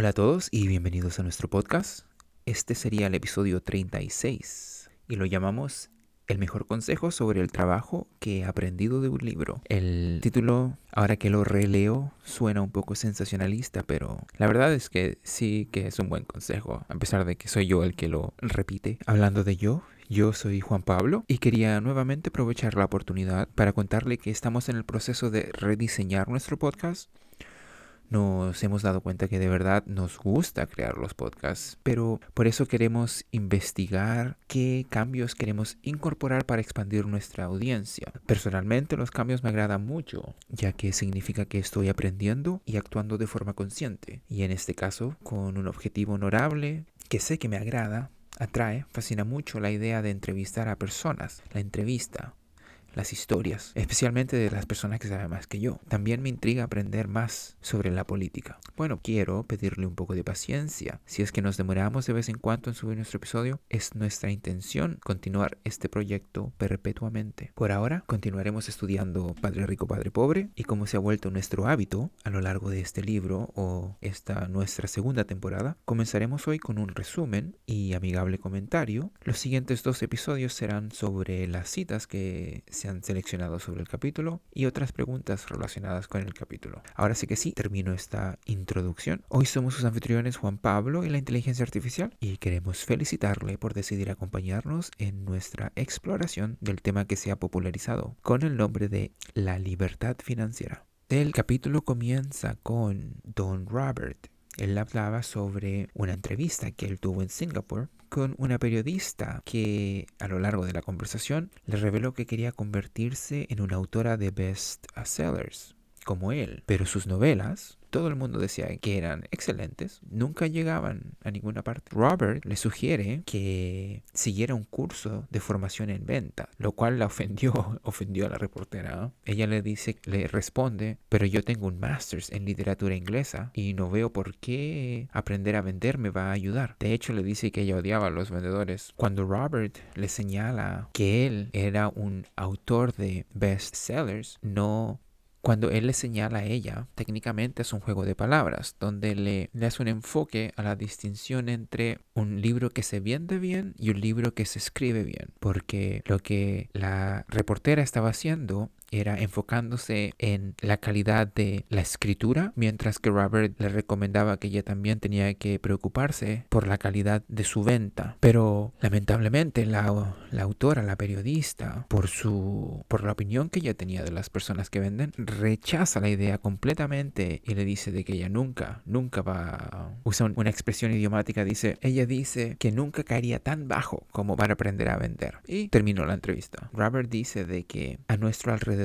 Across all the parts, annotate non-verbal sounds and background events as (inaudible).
Hola a todos y bienvenidos a nuestro podcast. Este sería el episodio 36 y lo llamamos El mejor consejo sobre el trabajo que he aprendido de un libro. El título, ahora que lo releo, suena un poco sensacionalista, pero la verdad es que sí que es un buen consejo, a pesar de que soy yo el que lo repite. Hablando de yo, yo soy Juan Pablo y quería nuevamente aprovechar la oportunidad para contarle que estamos en el proceso de rediseñar nuestro podcast nos hemos dado cuenta que de verdad nos gusta crear los podcasts, pero por eso queremos investigar qué cambios queremos incorporar para expandir nuestra audiencia. Personalmente los cambios me agradan mucho, ya que significa que estoy aprendiendo y actuando de forma consciente, y en este caso con un objetivo honorable que sé que me agrada, atrae, fascina mucho la idea de entrevistar a personas, la entrevista, las historias, especialmente de las personas que saben más que yo. También me intriga aprender más sobre la política. Bueno, quiero pedirle un poco de paciencia. Si es que nos demoramos de vez en cuando en subir nuestro episodio, es nuestra intención continuar este proyecto perpetuamente. Por ahora, continuaremos estudiando Padre Rico, Padre Pobre y como se ha vuelto nuestro hábito a lo largo de este libro o esta nuestra segunda temporada, comenzaremos hoy con un resumen y amigable comentario. Los siguientes dos episodios serán sobre las citas que se han seleccionado sobre el capítulo y otras preguntas relacionadas con el capítulo. Ahora sí que sí, termino esta introducción. Hoy somos sus anfitriones Juan Pablo y la inteligencia artificial y queremos felicitarle por decidir acompañarnos en nuestra exploración del tema que se ha popularizado con el nombre de la libertad financiera. El capítulo comienza con Don Robert, él hablaba sobre una entrevista que él tuvo en Singapur con una periodista que a lo largo de la conversación le reveló que quería convertirse en una autora de best sellers como él, pero sus novelas todo el mundo decía que eran excelentes, nunca llegaban a ninguna parte. Robert le sugiere que siguiera un curso de formación en venta, lo cual la ofendió, (laughs) ofendió a la reportera. Ella le dice, le responde, pero yo tengo un máster en literatura inglesa y no veo por qué aprender a vender me va a ayudar. De hecho, le dice que ella odiaba a los vendedores. Cuando Robert le señala que él era un autor de bestsellers, no cuando él le señala a ella, técnicamente es un juego de palabras, donde le, hace un enfoque a la distinción entre un libro que se vende bien y un libro que se escribe bien. Porque lo que la reportera estaba haciendo era enfocándose en la calidad de la escritura, mientras que Robert le recomendaba que ella también tenía que preocuparse por la calidad de su venta. Pero lamentablemente la, la autora, la periodista, por su por la opinión que ella tenía de las personas que venden, rechaza la idea completamente y le dice de que ella nunca, nunca va a usar una expresión idiomática, dice, ella dice que nunca caería tan bajo como para aprender a vender. Y terminó la entrevista. Robert dice de que a nuestro alrededor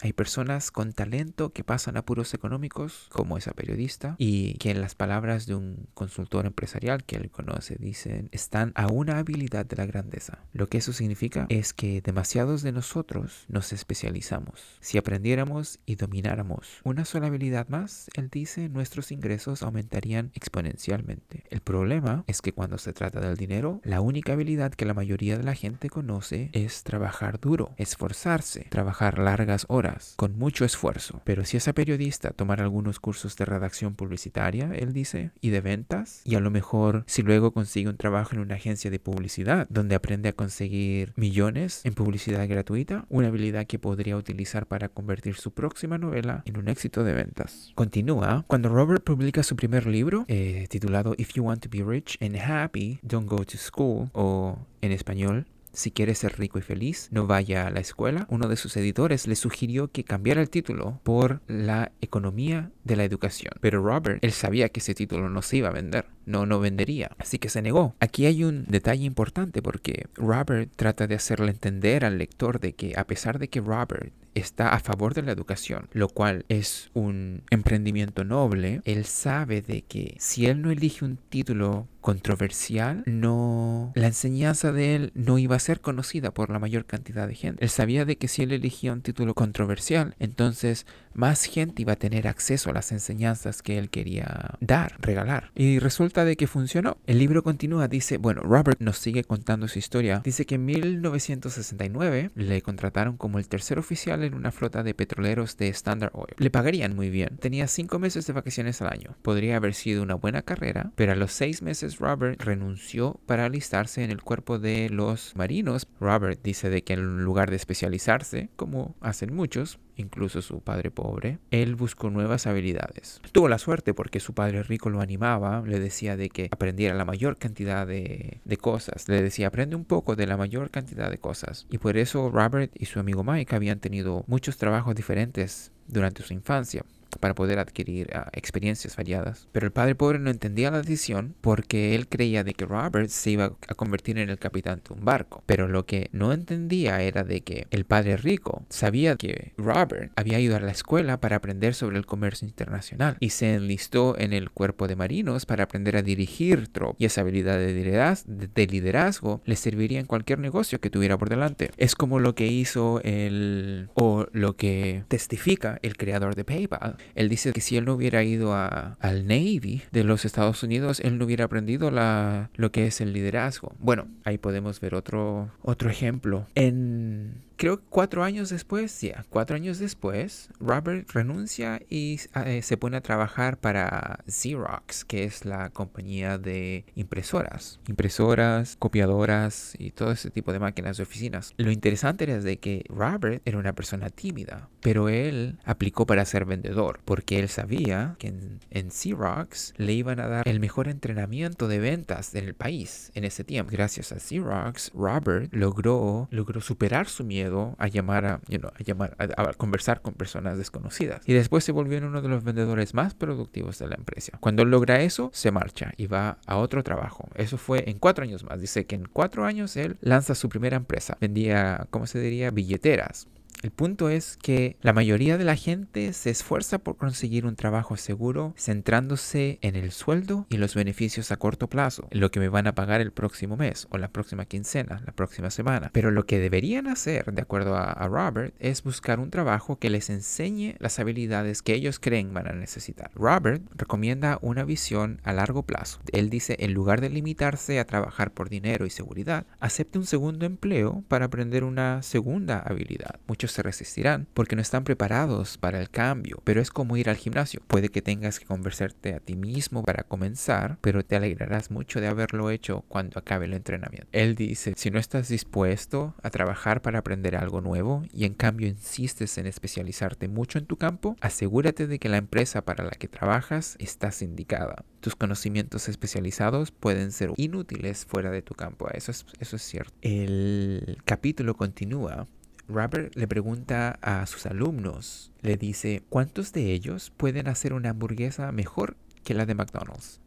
hay personas con talento que pasan apuros económicos, como esa periodista, y que en las palabras de un consultor empresarial que él conoce dicen, están a una habilidad de la grandeza. Lo que eso significa es que demasiados de nosotros nos especializamos. Si aprendiéramos y domináramos una sola habilidad más, él dice, nuestros ingresos aumentarían exponencialmente. El problema es que cuando se trata del dinero, la única habilidad que la mayoría de la gente conoce es trabajar duro, esforzarse, trabajar largo largas horas, con mucho esfuerzo. Pero si esa periodista tomara algunos cursos de redacción publicitaria, él dice, y de ventas, y a lo mejor si luego consigue un trabajo en una agencia de publicidad, donde aprende a conseguir millones en publicidad gratuita, una habilidad que podría utilizar para convertir su próxima novela en un éxito de ventas. Continúa, cuando Robert publica su primer libro, eh, titulado If You Want to Be Rich and Happy, Don't Go to School, o en español, si quiere ser rico y feliz, no vaya a la escuela. Uno de sus editores le sugirió que cambiara el título por la economía de la educación. Pero Robert, él sabía que ese título no se iba a vender, no, no vendería, así que se negó. Aquí hay un detalle importante porque Robert trata de hacerle entender al lector de que a pesar de que Robert está a favor de la educación, lo cual es un emprendimiento noble, él sabe de que si él no elige un título controversial, no la enseñanza de él no iba a ser conocida por la mayor cantidad de gente. Él sabía de que si él elegía un título controversial, entonces más gente iba a tener acceso a las enseñanzas que él quería dar, regalar. Y resulta de que funcionó. El libro continúa, dice, bueno, Robert nos sigue contando su historia. Dice que en 1969 le contrataron como el tercer oficial en una flota de petroleros de Standard Oil. Le pagarían muy bien. Tenía cinco meses de vacaciones al año. Podría haber sido una buena carrera, pero a los seis meses Robert renunció para alistarse en el cuerpo de los marinos. Robert dice de que en lugar de especializarse, como hacen muchos, incluso su padre pobre, él buscó nuevas habilidades. Tuvo la suerte porque su padre rico lo animaba, le decía de que aprendiera la mayor cantidad de, de, cosas, le decía aprende un poco de la mayor cantidad de cosas. Y por eso Robert y su amigo Mike habían tenido muchos trabajos diferentes durante su infancia para poder adquirir uh, experiencias variadas. Pero el padre pobre no entendía la decisión porque él creía de que Robert se iba a convertir en el capitán de un barco. Pero lo que no entendía era de que el padre rico sabía que Robert había ido a la escuela para aprender sobre el comercio internacional y se enlistó en el cuerpo de marinos para aprender a dirigir tropas y esa habilidad de liderazgo, de liderazgo le serviría en cualquier negocio que tuviera por delante. Es como lo que hizo el o lo que testifica el creador de PayPal él dice que si él no hubiera ido a, al Navy de los Estados Unidos, él no hubiera aprendido la, lo que es el liderazgo. Bueno, ahí podemos ver otro, otro ejemplo. En creo que cuatro años después, ya, cuatro años después, Robert renuncia y eh, se pone a trabajar para Xerox, que es la compañía de impresoras, impresoras, copiadoras y todo ese tipo de máquinas de oficinas. Lo interesante era de que Robert era una persona tímida, pero él aplicó para ser vendedor, porque él sabía que en, en Xerox le iban a dar el mejor entrenamiento de ventas en el país en ese tiempo. Gracias a Xerox, Robert logró, logró superar su miedo a llamar a, a llamar a, conversar con personas desconocidas. Y después se volvió uno de los vendedores más productivos de la empresa. Cuando logra eso, se marcha y va a otro trabajo. Eso fue en cuatro años más. Dice que en cuatro años él lanza su primera empresa. Vendía, ¿cómo se diría? Billeteras el punto es que la mayoría de la gente se esfuerza por conseguir un trabajo seguro centrándose en el sueldo y los beneficios a corto plazo, lo que me van a pagar el próximo mes o la próxima quincena, la próxima semana. Pero lo que deberían hacer, de acuerdo a, a Robert, es buscar un trabajo que les enseñe las habilidades que ellos creen van a necesitar. Robert recomienda una visión a largo plazo. Él dice, en lugar de limitarse a trabajar por dinero y seguridad, acepte un segundo empleo para aprender una segunda habilidad. Muchos se resistirán porque no están preparados para el cambio, pero es como ir al gimnasio. Puede que tengas que convencerte a ti mismo para comenzar, pero te alegrarás mucho de haberlo hecho cuando acabe el entrenamiento. Él dice, si no estás dispuesto a trabajar para aprender algo nuevo y en cambio insistes en especializarte mucho en tu campo, asegúrate de que la empresa para la que trabajas está sindicada. Tus conocimientos especializados pueden ser inútiles fuera de tu campo. Eso es, eso es cierto. El capítulo continúa Robert le pregunta a sus alumnos, le dice, ¿cuántos de ellos pueden hacer una hamburguesa mejor que la de McDonald's?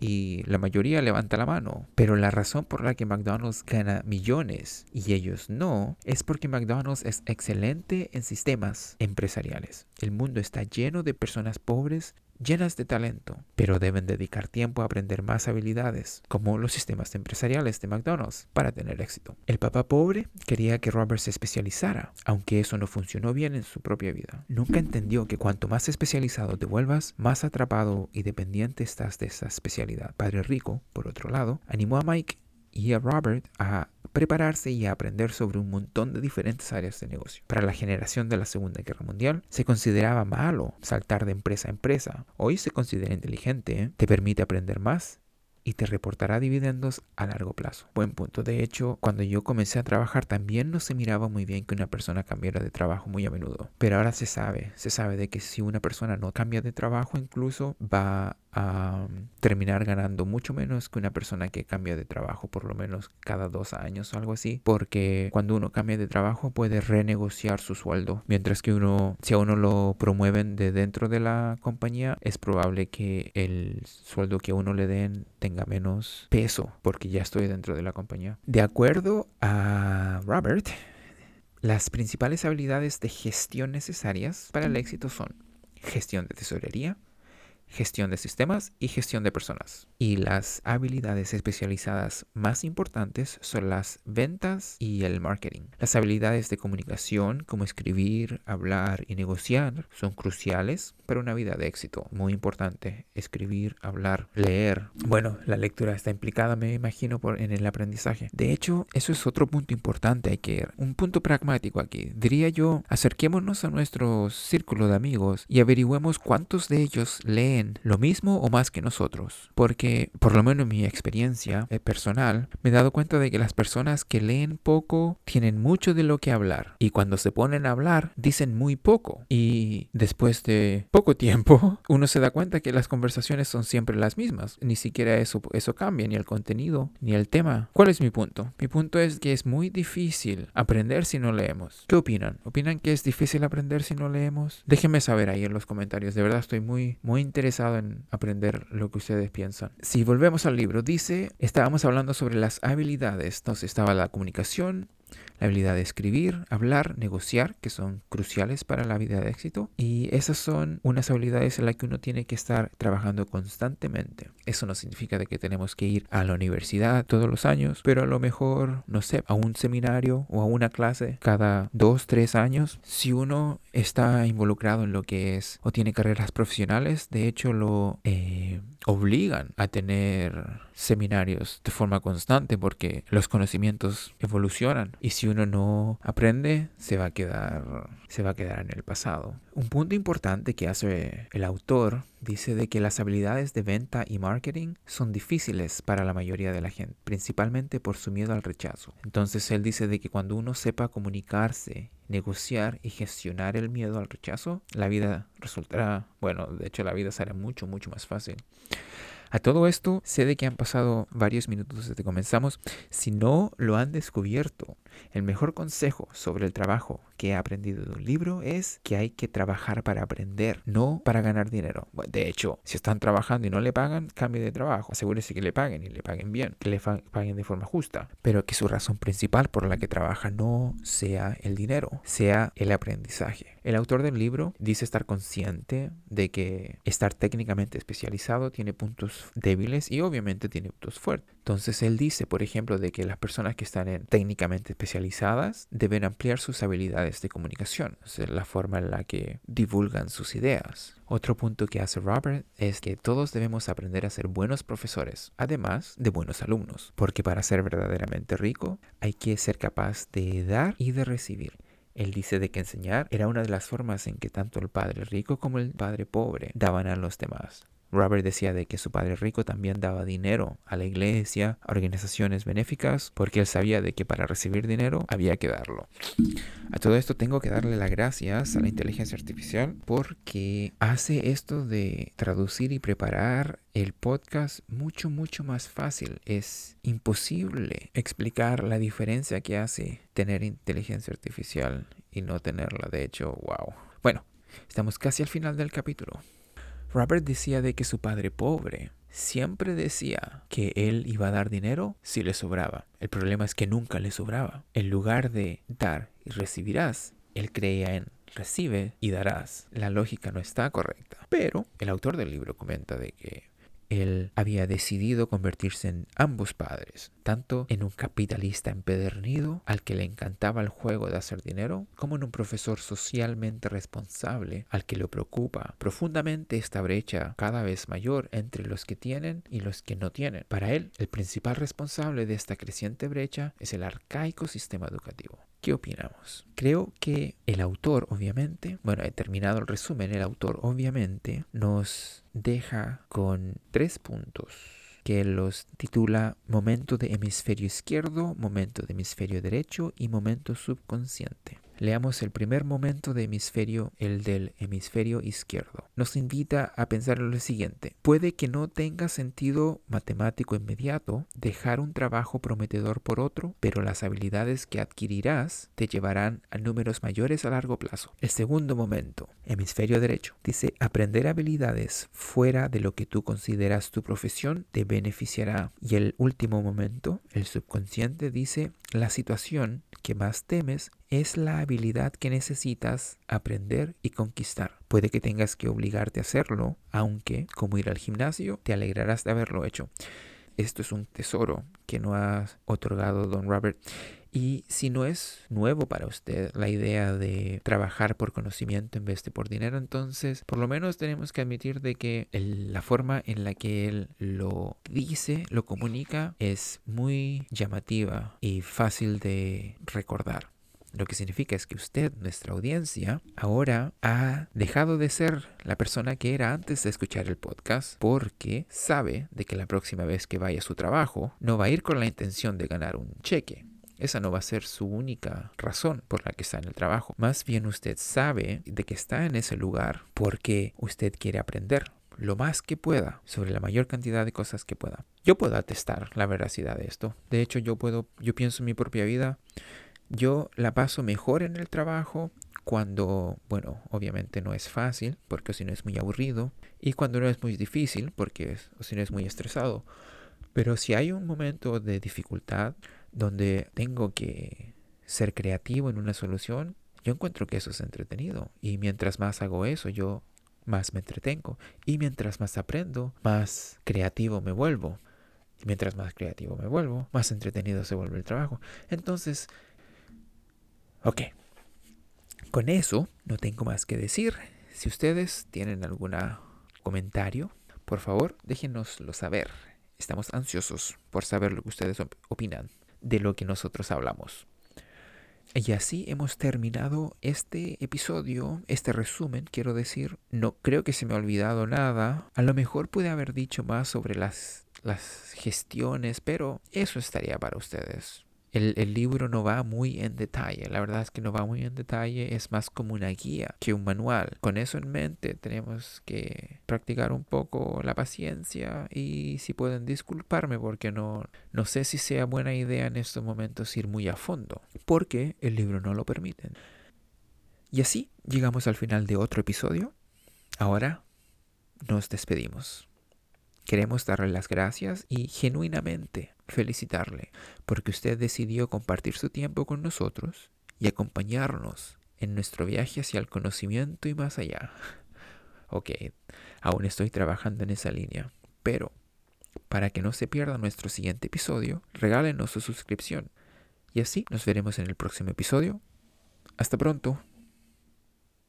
Y la mayoría levanta la mano. Pero la razón por la que McDonald's gana millones y ellos no es porque McDonald's es excelente en sistemas empresariales. El mundo está lleno de personas pobres llenas de talento, pero deben dedicar tiempo a aprender más habilidades, como los sistemas empresariales de McDonald's, para tener éxito. El papá pobre quería que Robert se especializara, aunque eso no funcionó bien en su propia vida. Nunca entendió que cuanto más especializado te vuelvas, más atrapado y dependiente estás de esa especialidad. Padre Rico, por otro lado, animó a Mike y a Robert a prepararse y aprender sobre un montón de diferentes áreas de negocio. Para la generación de la Segunda Guerra Mundial se consideraba malo saltar de empresa a empresa. Hoy se considera inteligente, ¿eh? te permite aprender más y te reportará dividendos a largo plazo. Buen punto. De hecho, cuando yo comencé a trabajar también no se miraba muy bien que una persona cambiara de trabajo muy a menudo. Pero ahora se sabe, se sabe de que si una persona no cambia de trabajo incluso va a terminar ganando mucho menos que una persona que cambia de trabajo por lo menos cada dos años o algo así porque cuando uno cambia de trabajo puede renegociar su sueldo. Mientras que uno si a uno lo promueven de dentro de la compañía es probable que el sueldo que a uno le den tenga menos peso porque ya estoy dentro de la compañía. De acuerdo a Robert las principales habilidades de gestión necesarias para el éxito son gestión de tesorería gestión de sistemas y gestión de personas. Y las habilidades especializadas más importantes son las ventas y el marketing. Las habilidades de comunicación, como escribir, hablar y negociar, son cruciales para una vida de éxito. Muy importante, escribir, hablar, leer. Bueno, la lectura está implicada, me imagino, por, en el aprendizaje. De hecho, eso es otro punto importante. Hay que un punto pragmático aquí. Diría yo, acerquémonos a nuestro círculo de amigos y averigüemos cuántos de ellos leen lo mismo o más que nosotros. Porque, por lo menos en mi experiencia eh, personal, me he dado cuenta de que las personas que leen poco tienen mucho de lo que hablar. Y cuando se ponen a hablar, dicen muy poco. Y después de poco tiempo, (laughs) uno se da cuenta que las conversaciones son siempre las mismas. Ni siquiera eso, eso cambia, ni el contenido, ni el tema. ¿Cuál es mi punto? Mi punto es que es muy difícil aprender si no leemos. ¿Qué opinan? ¿Opinan que es difícil aprender si no leemos? Déjenme saber ahí en los comentarios. De verdad estoy muy, muy interesado en aprender lo que ustedes piensan. Si volvemos al libro, dice, estábamos hablando sobre las habilidades. Entonces estaba la comunicación, la habilidad de escribir, hablar, negociar, que son cruciales para la vida de éxito. Y esas son unas habilidades en las que uno tiene que estar trabajando constantemente. Eso no significa de que tenemos que ir a la universidad todos los años, pero a lo mejor, no sé, a un seminario o a una clase cada dos, tres años. Si uno está involucrado en lo que es o tiene carreras profesionales, de hecho lo eh, obligan a tener seminarios de forma constante porque los conocimientos evolucionan y si uno no aprende se va a quedar se va a quedar en el pasado. Un punto importante que hace el autor dice de que las habilidades de venta y marketing son difíciles para la mayoría de la gente, principalmente por su miedo al rechazo. Entonces él dice de que cuando uno sepa comunicarse, negociar y gestionar el miedo al rechazo, la vida resultará, bueno, de hecho la vida será mucho, mucho más fácil. A todo esto, sé de que han pasado varios minutos desde que comenzamos. Si no lo han descubierto, el mejor consejo sobre el trabajo que he aprendido de un libro es que hay que trabajar para aprender, no para ganar dinero. De hecho, si están trabajando y no le pagan, cambie de trabajo. Asegúrese que le paguen y le paguen bien, que le paguen de forma justa, pero que su razón principal por la que trabaja no sea el dinero, sea el aprendizaje. El autor del libro dice estar consciente de que estar técnicamente especializado tiene puntos débiles y obviamente tiene puntos fuertes. Entonces él dice, por ejemplo, de que las personas que están en técnicamente especializadas deben ampliar sus habilidades de comunicación, o sea, la forma en la que divulgan sus ideas. Otro punto que hace Robert es que todos debemos aprender a ser buenos profesores, además de buenos alumnos, porque para ser verdaderamente rico hay que ser capaz de dar y de recibir. Él dice de que enseñar era una de las formas en que tanto el padre rico como el padre pobre daban a los demás. Robert decía de que su padre rico también daba dinero a la iglesia, a organizaciones benéficas, porque él sabía de que para recibir dinero había que darlo. A todo esto tengo que darle las gracias a la inteligencia artificial porque hace esto de traducir y preparar el podcast mucho, mucho más fácil. Es imposible explicar la diferencia que hace tener inteligencia artificial y no tenerla. De hecho, wow. Bueno, estamos casi al final del capítulo. Robert decía de que su padre pobre siempre decía que él iba a dar dinero si le sobraba. El problema es que nunca le sobraba. En lugar de dar y recibirás, él creía en recibe y darás. La lógica no está correcta. Pero el autor del libro comenta de que él había decidido convertirse en ambos padres, tanto en un capitalista empedernido al que le encantaba el juego de hacer dinero, como en un profesor socialmente responsable al que le preocupa profundamente esta brecha cada vez mayor entre los que tienen y los que no tienen. Para él, el principal responsable de esta creciente brecha es el arcaico sistema educativo. ¿Qué opinamos? Creo que el autor, obviamente, bueno, he terminado el resumen, el autor obviamente nos deja con tres puntos que los titula momento de hemisferio izquierdo, momento de hemisferio derecho y momento subconsciente. Leamos el primer momento de hemisferio, el del hemisferio izquierdo. Nos invita a pensar en lo siguiente. Puede que no tenga sentido matemático inmediato dejar un trabajo prometedor por otro, pero las habilidades que adquirirás te llevarán a números mayores a largo plazo. El segundo momento, hemisferio derecho, dice aprender habilidades fuera de lo que tú consideras tu profesión te beneficiará. Y el último momento, el subconsciente, dice la situación que más temes es la habilidad que necesitas aprender y conquistar. Puede que tengas que obligarte a hacerlo, aunque, como ir al gimnasio, te alegrarás de haberlo hecho. Esto es un tesoro que no ha otorgado Don Robert y si no es nuevo para usted la idea de trabajar por conocimiento en vez de por dinero, entonces por lo menos tenemos que admitir de que la forma en la que él lo dice, lo comunica, es muy llamativa y fácil de recordar. Lo que significa es que usted, nuestra audiencia, ahora ha dejado de ser la persona que era antes de escuchar el podcast porque sabe de que la próxima vez que vaya a su trabajo no va a ir con la intención de ganar un cheque. Esa no va a ser su única razón por la que está en el trabajo. Más bien usted sabe de que está en ese lugar porque usted quiere aprender lo más que pueda sobre la mayor cantidad de cosas que pueda. Yo puedo atestar la veracidad de esto. De hecho, yo puedo, yo pienso en mi propia vida. Yo la paso mejor en el trabajo cuando, bueno, obviamente no es fácil, porque si no es muy aburrido, y cuando no es muy difícil, porque si no es muy estresado. Pero si hay un momento de dificultad, donde tengo que ser creativo en una solución, yo encuentro que eso es entretenido. Y mientras más hago eso, yo más me entretengo. Y mientras más aprendo, más creativo me vuelvo. Y mientras más creativo me vuelvo, más entretenido se vuelve el trabajo. Entonces, ok. Con eso no tengo más que decir. Si ustedes tienen algún comentario, por favor déjenoslo saber. Estamos ansiosos por saber lo que ustedes opinan de lo que nosotros hablamos. Y así hemos terminado este episodio, este resumen, quiero decir. No creo que se me ha olvidado nada. A lo mejor pude haber dicho más sobre las, las gestiones, pero eso estaría para ustedes. El, libro no va muy en detalle, la verdad es que no va muy en detalle, es más como una guía que un manual. Con eso en mente tenemos que practicar un poco la paciencia y si pueden disculparme porque no, no sé si sea buena idea en estos momentos ir muy a fondo, porque el libro no lo permite. Y así llegamos al final de otro episodio. Ahora nos despedimos. Queremos darle las gracias y genuinamente felicitarle porque usted decidió compartir su tiempo con nosotros y acompañarnos en nuestro viaje hacia el conocimiento y más allá. (laughs) Ok, aún estoy trabajando en esa línea, pero para que no se pierda nuestro siguiente episodio, regálenos su suscripción. Y así nos veremos en el próximo episodio. Hasta pronto.